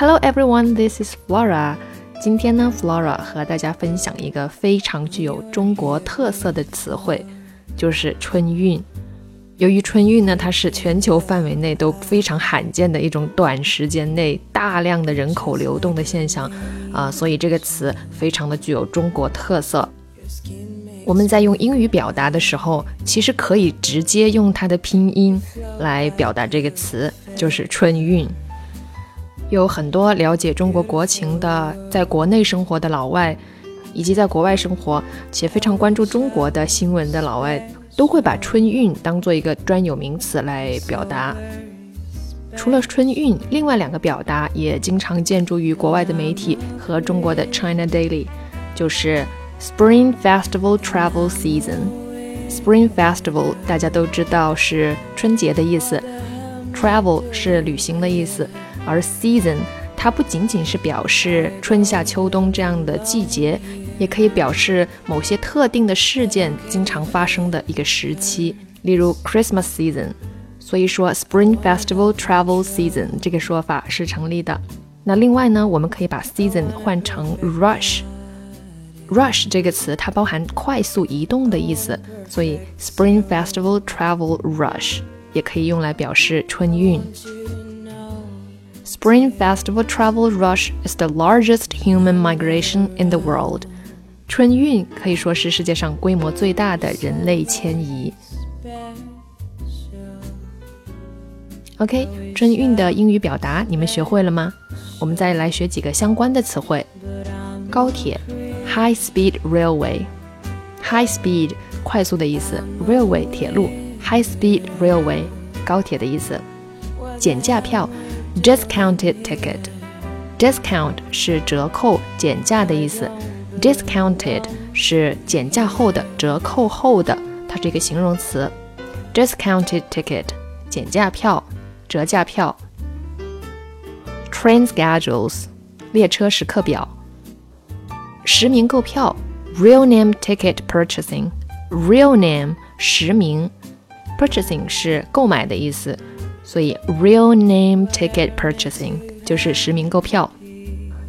Hello everyone, this is Flora. 今天呢，Flora 和大家分享一个非常具有中国特色的词汇，就是春运。由于春运呢，它是全球范围内都非常罕见的一种短时间内大量的人口流动的现象啊，所以这个词非常的具有中国特色。我们在用英语表达的时候，其实可以直接用它的拼音来表达这个词，就是春运。有很多了解中国国情的，在国内生活的老外，以及在国外生活且非常关注中国的新闻的老外。都会把春运当做一个专有名词来表达。除了春运，另外两个表达也经常见诸于国外的媒体和中国的 China Daily，就是 Spring Festival Travel Season。Spring Festival 大家都知道是春节的意思，Travel 是旅行的意思，而 Season 它不仅仅是表示春夏秋冬这样的季节。也可以表示某些特定的事件经常发生的一个时期，例如 Christmas season。所以说 Spring Festival Travel Season 这个说法是成立的。那另外呢，我们可以把 season 换成 rush。rush 这个词它包含快速移动的意思，所以 Spring Festival Travel Rush 也可以用来表示春运。Spring Festival Travel Rush is the largest human migration in the world. 春运可以说是世界上规模最大的人类迁移。OK，春运的英语表达你们学会了吗？我们再来学几个相关的词汇。高铁，high speed railway，high speed 快速的意思，railway 铁路，high speed railway 高铁的意思。减价票，discounted ticket，discount 是折扣、减价的意思。Discounted 是减价后的、折扣后的，它是一个形容词。Discounted ticket 减价票、折价票。Train schedules 列车时刻表。实名购票 Real name ticket purchasing Real name 实名 Purchasing 是购买的意思，所以 Real name ticket purchasing 就是实名购票。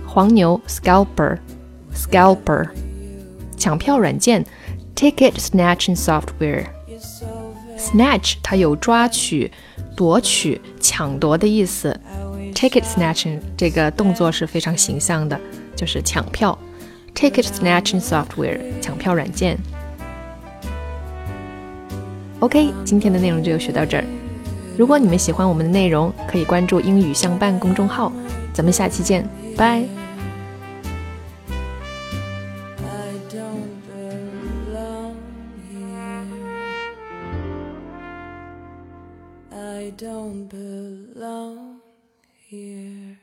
黄牛 Scalper Scalper，抢票软件，Ticket snatching software。Snatch 它有抓取、夺取、抢夺的意思。Ticket snatching 这个动作是非常形象的，就是抢票。Ticket snatching software 抢票软件。OK，今天的内容就学到这儿。如果你们喜欢我们的内容，可以关注英语相伴公众号。咱们下期见，拜。I don't belong here.